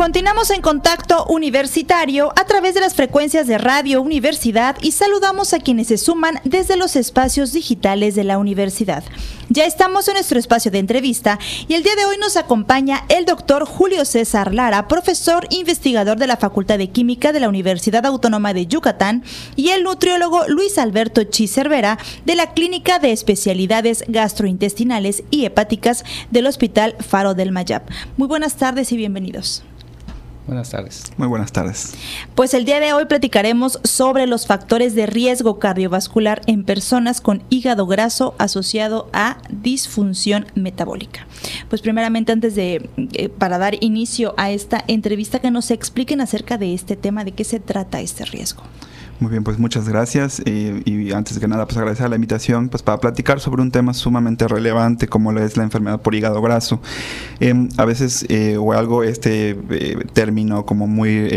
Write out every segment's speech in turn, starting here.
Continuamos en contacto universitario a través de las frecuencias de Radio Universidad y saludamos a quienes se suman desde los espacios digitales de la universidad. Ya estamos en nuestro espacio de entrevista y el día de hoy nos acompaña el doctor Julio César Lara, profesor investigador de la Facultad de Química de la Universidad Autónoma de Yucatán, y el nutriólogo Luis Alberto Chi Cervera de la Clínica de Especialidades Gastrointestinales y Hepáticas del Hospital Faro del Mayab. Muy buenas tardes y bienvenidos. Buenas tardes. Muy buenas tardes. Pues el día de hoy platicaremos sobre los factores de riesgo cardiovascular en personas con hígado graso asociado a disfunción metabólica. Pues primeramente antes de eh, para dar inicio a esta entrevista que nos expliquen acerca de este tema, de qué se trata este riesgo. Muy bien, pues muchas gracias eh, y antes que nada pues agradecer la invitación pues para platicar sobre un tema sumamente relevante como lo es la enfermedad por hígado graso. Em, a veces eh, o algo este eh, término como muy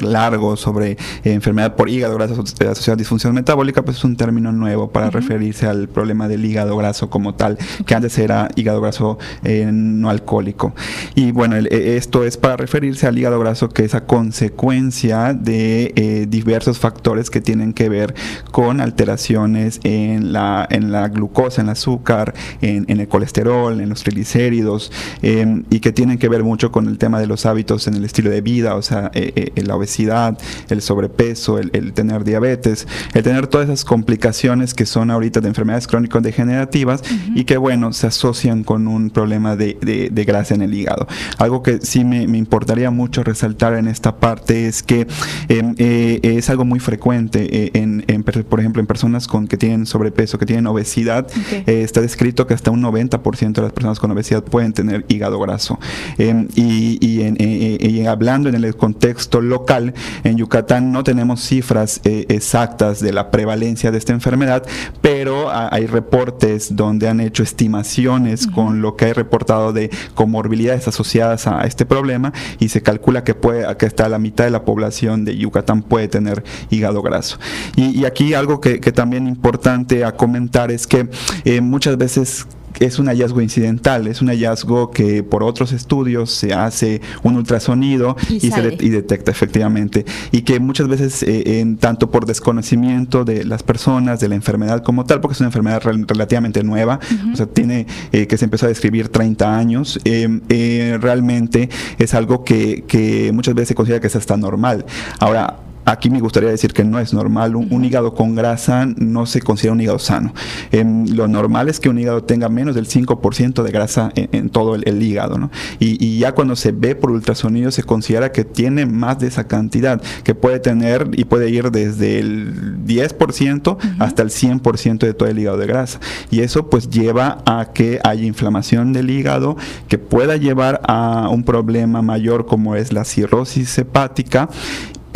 largo sobre enfermedad por hígado graso asociada a disfunción metabólica pues es un término nuevo para referirse al problema del hígado graso como tal que antes era hígado graso no alcohólico. Y bueno, esto es para referirse al hígado graso que es a consecuencia de diversos factores que tienen que ver con alteraciones en la, en la glucosa, en el azúcar, en, el colesterol, en los triglicéridos, em, y que tienen que ver mucho con el tema de los hábitos en el estilo de vida, o sea, eh, eh, la obesidad, el sobrepeso, el, tener diabetes, el tener todas esas complicaciones que son ahorita de enfermedades crónicas degenerativas y que, bueno, se asocian con un problema de, de, grasa en el hígado. Algo que sí me, importaría mucho resaltar en esta parte es que em, eh, es algo muy frecuente eh, en, por ejemplo, en personas con que tienen sobrepeso, que tienen obesidad, eh, está descrito que hasta un 90% de las personas con obesidad pueden tener hígado graso. Em, y, en, hablando en el contexto local, en Yucatán no tenemos cifras eh, exactas de la prevalencia de esta enfermedad, pero hay reportes donde han hecho estimaciones con lo que hay reportado de comorbilidades asociadas a este problema y se calcula que puede que hasta la mitad de la población de Yucatán puede tener hígado graso. Y, aquí algo que, también importante a comentar es que eh, muchas veces es un hallazgo incidental, es un hallazgo que por otros estudios se hace un ultrasonido y, se detecta efectivamente. Y que muchas veces, eh, en, tanto por desconocimiento de las personas, de la enfermedad como tal, porque es una enfermedad relativamente nueva, o sea, tiene eh, que se empezó a describir 30 años, realmente es algo que, que muchas veces se considera que es hasta normal. Ahora, Aquí me gustaría decir que no es normal. Un, hígado con grasa no se considera un hígado sano. Em, lo normal es que un hígado tenga menos del 5% de grasa en, todo el, hígado. ¿no? Y, ya cuando se ve por ultrasonido se considera que tiene más de esa cantidad, que puede tener y puede ir desde el 10% hasta el 100% de todo el hígado de grasa. Y eso pues lleva a que haya inflamación del hígado, que pueda llevar a un problema mayor como es la cirrosis hepática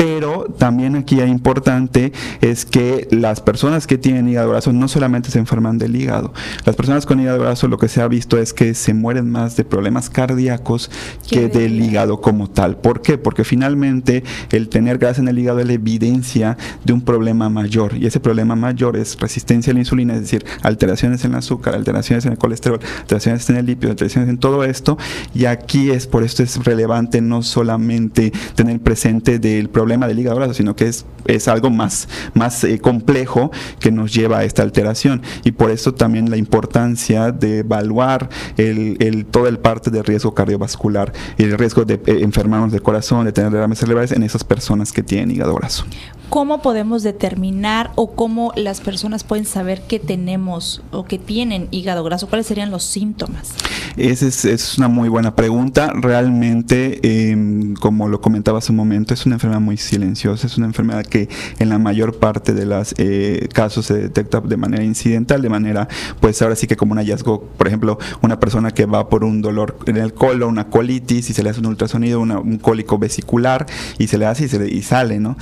pero también aquí es importante es que las personas que tienen hígado graso no solamente se enferman del hígado. Las personas con hígado graso lo que se ha visto es que se mueren más de problemas cardíacos que del hígado como tal. ¿Por qué? Porque finalmente el tener grasa en el hígado es la evidencia de un problema mayor y ese problema mayor es resistencia a la insulina, es decir, alteraciones en el azúcar, alteraciones en el colesterol, alteraciones en el lípido, alteraciones en todo esto y aquí es por esto es relevante no solamente tener presente del problema del hígado graso, sino que es, es algo más, más eh, complejo que nos lleva a esta alteración. Y por eso también la importancia de evaluar el, el, todo el parte de riesgo cardiovascular y el riesgo de eh, enfermarnos de corazón, de tener derrames cerebrales en esas personas que tienen hígado graso. ¿Cómo podemos determinar o cómo las personas pueden saber que tenemos o que tienen hígado graso? ¿Cuáles serían los síntomas? Esa es, una muy buena pregunta. Realmente, em, como lo comentaba hace un momento, es una enfermedad muy silenciosa, es una enfermedad que en la mayor parte de los eh, casos se detecta de manera incidental, de manera, pues ahora sí que como un hallazgo, por ejemplo, una persona que va por un dolor en el colon, una colitis, y se le hace un ultrasonido, un cólico vesicular, y se le hace y, se y sale, ¿no?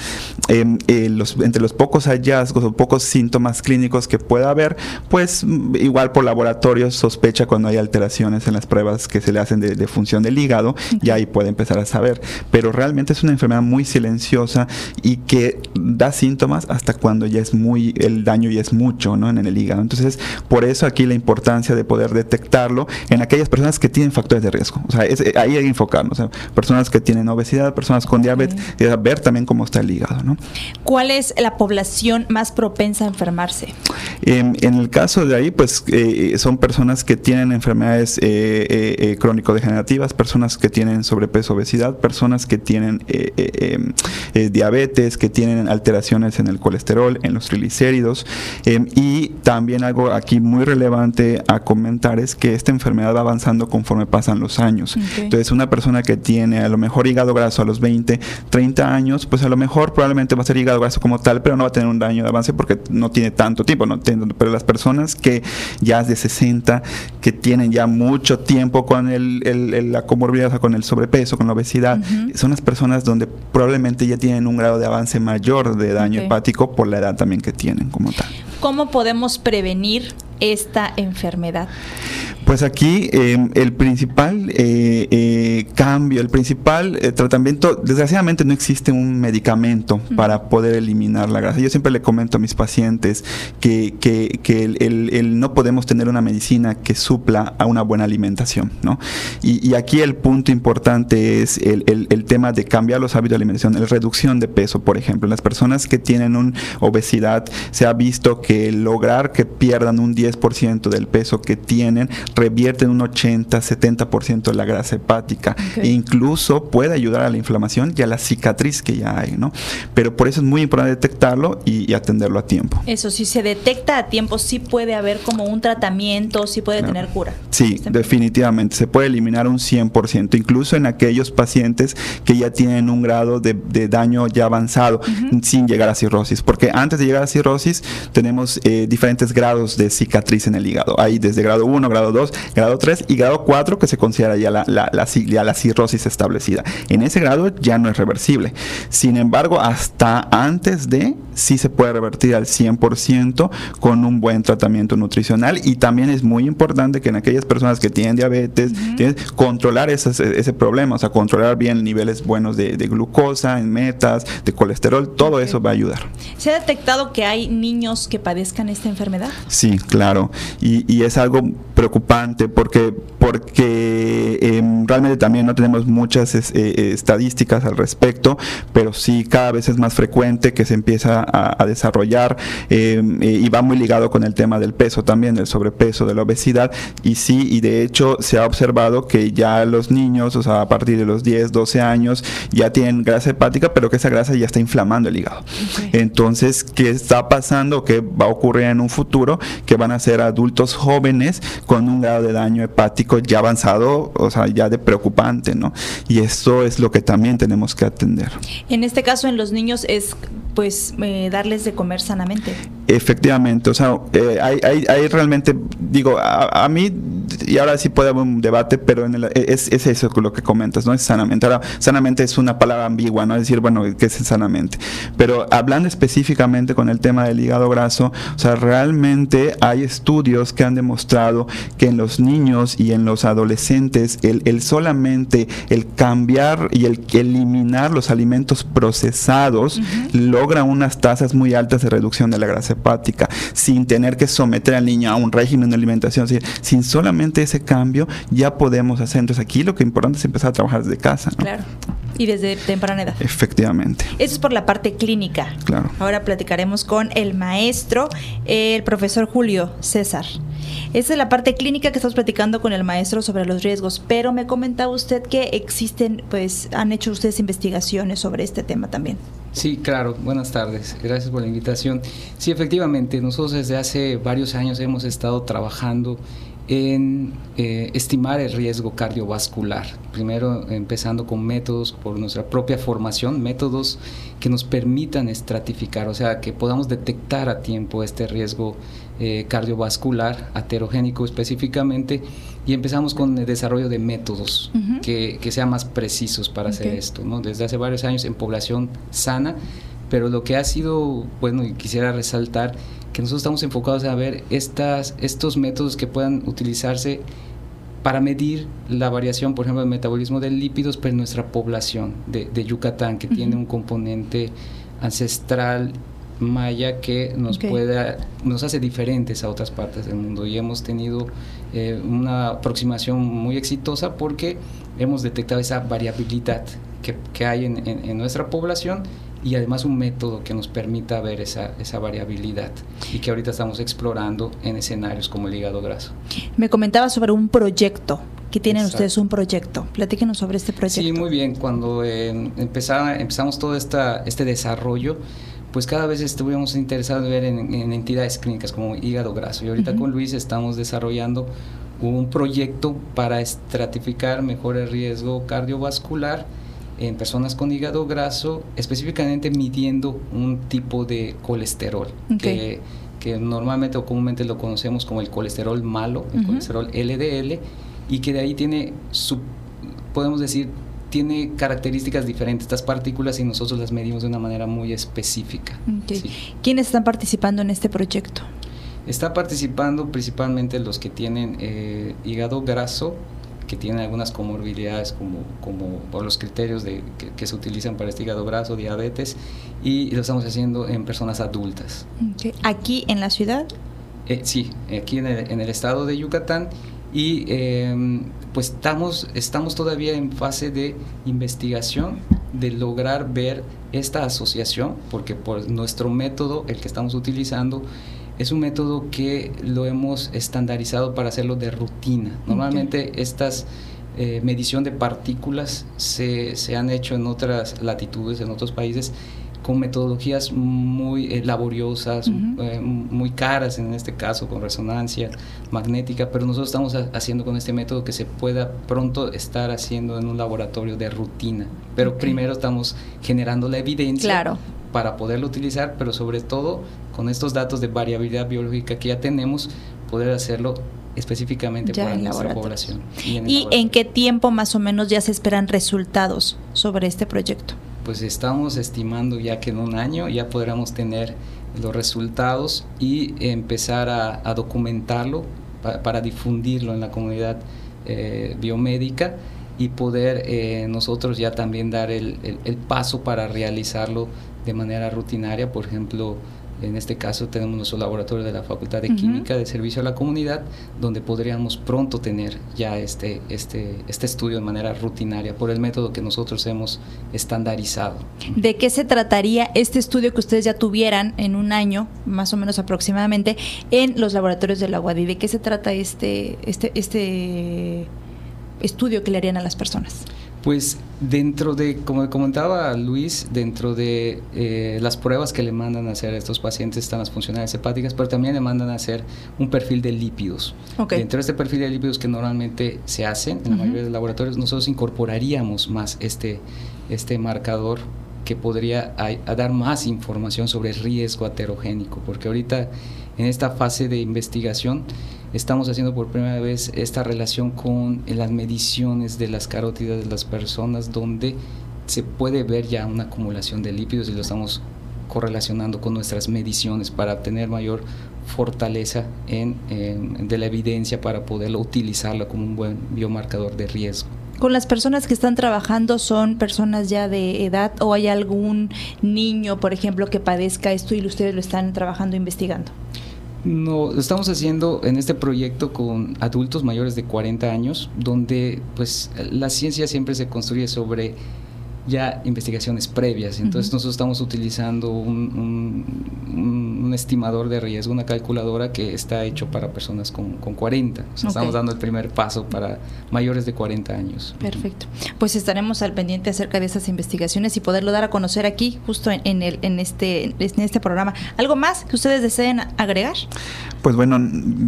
Em, eh, los, entre los pocos hallazgos o pocos síntomas clínicos que pueda haber, pues mm, igual por laboratorio sospecha cuando hay alteraciones en las pruebas que se le hacen de, función del hígado y ahí puede empezar a saber. Pero realmente es una enfermedad muy silenciosa y que da síntomas hasta cuando ya es muy, el daño ya es mucho ¿no? en el hígado. Entonces, por eso aquí la importancia de poder detectarlo en aquellas personas que tienen factores de riesgo. O sea, ahí hay que enfocarnos. personas que tienen obesidad, personas con diabetes, y ver también cómo está el hígado. ¿no? ¿Cuál es la población más propensa a enfermarse? en el caso de ahí, pues eh, son personas que tienen enfermedades eh, eh, crónico-degenerativas, personas que tienen sobrepeso, obesidad, personas que tienen em, diabetes, que tienen alteraciones en el colesterol, en los triglicéridos. Em, y también algo aquí muy relevante a comentar es que esta enfermedad va avanzando conforme pasan los años. Entonces, una persona que tiene a lo mejor hígado graso a los 20, 30 años, pues a lo mejor probablemente va a ser hígado graso como tal, pero no va a tener un daño de avance porque no tiene tanto tiempo, no pero las personas que ya de 60, que tienen ya mucho tiempo con el, la comorbilidad, o sea, con el sobrepeso, con la obesidad, son las personas donde probablemente ya tienen un grado de avance mayor de daño hepático por la edad también que tienen como tal. ¿Cómo podemos prevenir esta enfermedad? Pues aquí em, el principal eh, eh, cambio, el principal eh, tratamiento, desgraciadamente no existe un medicamento para poder eliminar la grasa. Yo siempre le comento a mis pacientes que, que, el, no podemos tener una medicina que supla a una buena alimentación, ¿no? Y, aquí el punto importante es el, tema de cambiar los hábitos de alimentación, la reducción de peso, por ejemplo. En las personas que tienen una obesidad se ha visto que lograr que pierdan un 10% del peso que tienen revierten un 80, 70% de la grasa hepática e incluso puede ayudar a la inflamación y a la cicatriz que ya hay, ¿no? Pero por eso es muy importante detectarlo y, atenderlo a tiempo. Eso, si se detecta a tiempo, sí puede haber como un tratamiento, sí puede tener cura. Sí, definitivamente, se puede eliminar un 100%, incluso en aquellos pacientes que ya tienen un grado de, daño ya avanzado, sin llegar a cirrosis, porque antes de llegar a cirrosis tenemos eh, diferentes grados de cicatriz en el hígado. Hay desde grado 1, grado 2, grado 3 y grado 4 que se considera ya la, la, la, cirrosis establecida. En ese grado ya no es reversible. Sin embargo, hasta antes de sí se puede revertir al 100% con un buen tratamiento nutricional y también es muy importante que en aquellas personas que tienen diabetes, controlar ese, ese, problema, o sea, controlar bien niveles buenos de, glucosa, en metas, de colesterol, todo eso va a ayudar. ¿Se ha detectado que hay niños que padezcan esta enfermedad? Sí, claro, y, y es algo preocupante porque, porque em, realmente también no tenemos muchas eh, estadísticas al respecto, pero sí cada vez es más frecuente que se empieza a, desarrollar em, eh, y va muy ligado con el tema del peso también, del sobrepeso, de la obesidad y sí, y de hecho se ha observado que ya los niños, o sea, a partir de los 10, 12 años, ya tienen grasa hepática, pero que esa grasa ya está inflamando el hígado. Entonces, ¿qué está pasando? ¿Qué va a ocurrir en un futuro? Que van a ser adultos jóvenes con un grado de daño hepático ya avanzado, o sea, ya de preocupante, ¿no? Y eso es lo que también tenemos que atender. En este caso, en los niños es pues eh, darles de comer sanamente. Efectivamente, o sea, eh, hay, hay, realmente, digo, a, mí, y ahora sí puede haber un debate, pero en es, es, eso lo que comentas, ¿no? Es sanamente. Ahora, sanamente es una palabra ambigua, ¿no? Es decir, bueno, ¿qué es sanamente? Pero hablando específicamente con el tema del hígado graso, o sea, realmente hay estudios que han demostrado que en los niños y en los adolescentes, el, el solamente el cambiar y el eliminar los alimentos procesados, logra unas tasas muy altas de reducción de la grasa hepática, sin tener que someter al niño a un régimen de alimentación. sin solamente ese cambio, ya podemos hacer. Entonces, aquí lo que es importante es empezar a trabajar desde casa. Claro. Y desde temprana edad. Efectivamente. Eso es por la parte clínica. Claro. Ahora platicaremos con el maestro, el profesor Julio César. Esa es la parte clínica que estamos platicando con el maestro sobre los riesgos, pero me comentaba usted que existen, pues han hecho ustedes investigaciones sobre este tema también. Sí, claro. Buenas tardes. Gracias por la invitación. Sí, efectivamente, nosotros desde hace varios años hemos estado trabajando en eh, estimar el riesgo cardiovascular. Primero empezando con métodos por nuestra propia formación, métodos que nos permitan estratificar, o sea, que podamos detectar a tiempo este riesgo eh, cardiovascular, aterogénico específicamente, y empezamos con el desarrollo de métodos que, sean más precisos para hacer esto. ¿no? Desde hace varios años en población sana pero lo que ha sido, bueno, y quisiera resaltar, que nosotros estamos enfocados a ver estas, estos métodos que puedan utilizarse para medir la variación, por ejemplo, del metabolismo de lípidos, pero en nuestra población de, Yucatán, que tiene un componente ancestral maya que nos pueda nos hace diferentes a otras partes del mundo y hemos tenido eh, una aproximación muy exitosa porque hemos detectado esa variabilidad que, que hay en, en, nuestra población y además un método que nos permita ver esa, esa variabilidad y que ahorita estamos explorando en escenarios como el hígado graso. Me comentaba sobre un proyecto que tienen ustedes un proyecto. Platíquenos sobre este proyecto. Sí, muy bien. Cuando eh, empezamos todo esta, este desarrollo, pues cada vez estuvimos interesados en ver en, entidades clínicas como hígado graso. Y ahorita con Luis estamos desarrollando un proyecto para estratificar mejor el riesgo cardiovascular en personas con hígado graso, específicamente midiendo un tipo de colesterol que, normalmente o comúnmente lo conocemos como el colesterol malo, el colesterol LDL, y que de ahí tiene su, podemos decir, tiene características diferentes estas partículas y nosotros las medimos de una manera muy específica. ¿Quiénes están participando en este proyecto? Está participando principalmente los que tienen eh, hígado graso, que tienen algunas comorbilidades como, como por los criterios de, que, se utilizan para este hígado graso, diabetes, y lo estamos haciendo en personas adultas. ¿Aquí en la ciudad? Eh, sí, aquí en el, en el estado de Yucatán y em, pues estamos, estamos todavía en fase de investigación de lograr ver esta asociación, porque por nuestro método, el que estamos utilizando, es un método que lo hemos estandarizado para hacerlo de rutina. Normalmente estas eh, medición de partículas se, se han hecho en otras latitudes, en otros países, con metodologías muy eh, laboriosas, eh, muy caras en este caso, con resonancia magnética, pero nosotros estamos haciendo con este método que se pueda pronto estar haciendo en un laboratorio de rutina. Pero primero estamos generando la evidencia para poderlo utilizar, pero sobre todo con estos datos de variabilidad biológica que ya tenemos, poder hacerlo específicamente para nuestra población. ¿Y en qué tiempo más o menos ya se esperan resultados sobre este proyecto? Pues estamos estimando ya que en un año ya podremos tener los resultados y empezar a, documentarlo para difundirlo en la comunidad eh, biomédica y poder eh, nosotros ya también dar el, paso para realizarlo de manera rutinaria, por ejemplo, en este caso tenemos nuestro laboratorio de la Facultad de Química de Servicio a la Comunidad, donde podríamos pronto tener ya este, este, este estudio de manera rutinaria por el método que nosotros hemos estandarizado. ¿De qué se trataría este estudio que ustedes ya tuvieran en un año, más o menos aproximadamente, en los laboratorios de la UADI? ¿De qué se trata este, este, este estudio que le harían a las personas? Pues dentro de, como comentaba Luis, dentro de eh, las pruebas que le mandan a hacer a estos pacientes están las funcionalidades hepáticas, pero también le mandan a hacer un perfil de lípidos. Dentro de este perfil de lípidos que normalmente se hacen en la mayoría de los laboratorios, nosotros incorporaríamos más este, este marcador que podría dar más información sobre el riesgo aterogénico, porque ahorita en esta fase de investigación estamos haciendo por primera vez esta relación con las mediciones de las carótidas de las personas donde se puede ver ya una acumulación de lípidos y lo estamos correlacionando con nuestras mediciones para obtener mayor fortaleza en, de la evidencia para poderlo utilizarlo como un buen biomarcador de riesgo. ¿Con las personas que están trabajando son personas ya de edad o hay algún niño, por ejemplo, que padezca esto y ustedes lo están trabajando, investigando? No, lo estamos haciendo en este proyecto con adultos mayores de 40 años, donde pues la ciencia siempre se construye sobre ya investigaciones previas. Entonces nosotros estamos utilizando un, estimador de riesgo, una calculadora que está hecho para personas con, con 40. O sea, estamos dando el primer paso para mayores de 40 años. Perfecto. Pues estaremos al pendiente acerca de esas investigaciones y poderlo dar a conocer aquí, justo en, el, en, este, en este programa. ¿Algo más que ustedes deseen agregar? Pues bueno,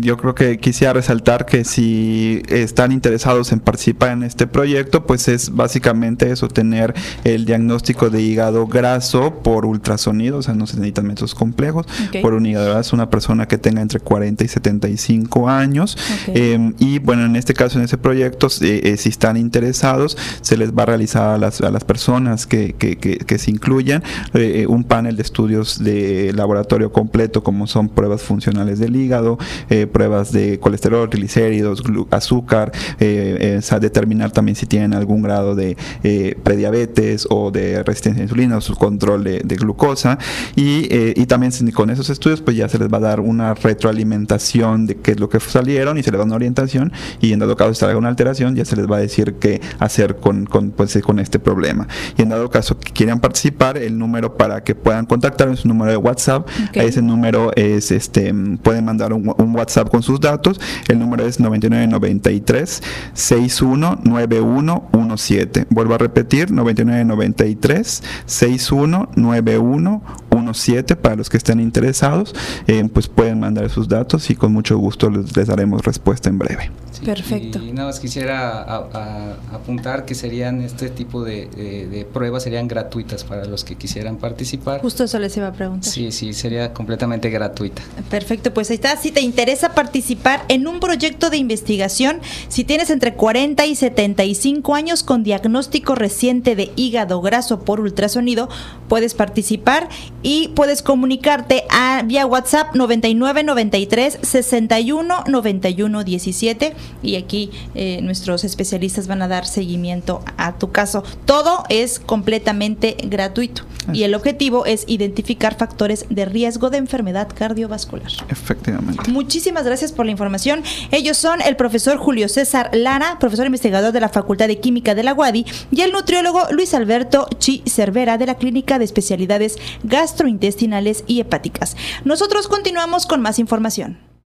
yo creo que quisiera resaltar que si están interesados en participar en este proyecto, pues es básicamente eso, tener el diagnóstico de hígado graso por ultrasonido, o sea, no se necesitan métodos complejos, por un hígado graso, una persona que tenga entre 40 y 75 años. Em, y bueno, en este caso, en ese proyecto, eh, si están interesados, se les va a realizar a las, a las personas que, que, que, se incluyan eh, un panel de estudios de laboratorio completo, como son pruebas funcionales del hígado, eh, pruebas de colesterol, triglicéridos, azúcar, determinar también si tienen algún grado de prediabetes o de resistencia a insulina o su control de, glucosa. Y, y también con esos estudios, pues ya se les va a dar una retroalimentación de qué es lo que salieron y se les da una orientación y en dado caso si alguna alteración ya se les va a decir qué hacer con, con, pues, con este problema. Y en dado caso que quieran participar, el número para que puedan contactar es un número de WhatsApp. Ese número es, este, pueden mandar un, WhatsApp con sus datos. El número es 9993 619117. Vuelvo a repetir, 9993 619117 para los que estén interesados, eh, pues pueden mandar sus datos y con mucho gusto les, les daremos respuesta en breve. Perfecto. Y nada más quisiera apuntar que serían este tipo de, pruebas serían gratuitas para los que quisieran participar. Justo eso les iba a preguntar. Sí, sí, sería completamente gratuita. Perfecto, pues ahí está. Si te interesa participar en un proyecto de investigación, si tienes entre 40 y 75 años con diagnóstico reciente de hígado graso por ultrasonido, puedes participar y puedes comunicarte a, vía WhatsApp 9993 61 91 17 y aquí eh, nuestros especialistas van a dar seguimiento a tu caso. Todo es completamente gratuito y el objetivo es identificar factores de riesgo de enfermedad cardiovascular. Efectivamente. Muchísimas gracias por la información. Ellos son el profesor Julio César Lara, profesor investigador de la Facultad de Química de la UADI, y el nutriólogo Luis Alberto Chi Cervera de la Clínica de Especialidades Gastrointestinales y Hepáticas. Nosotros continuamos con más información.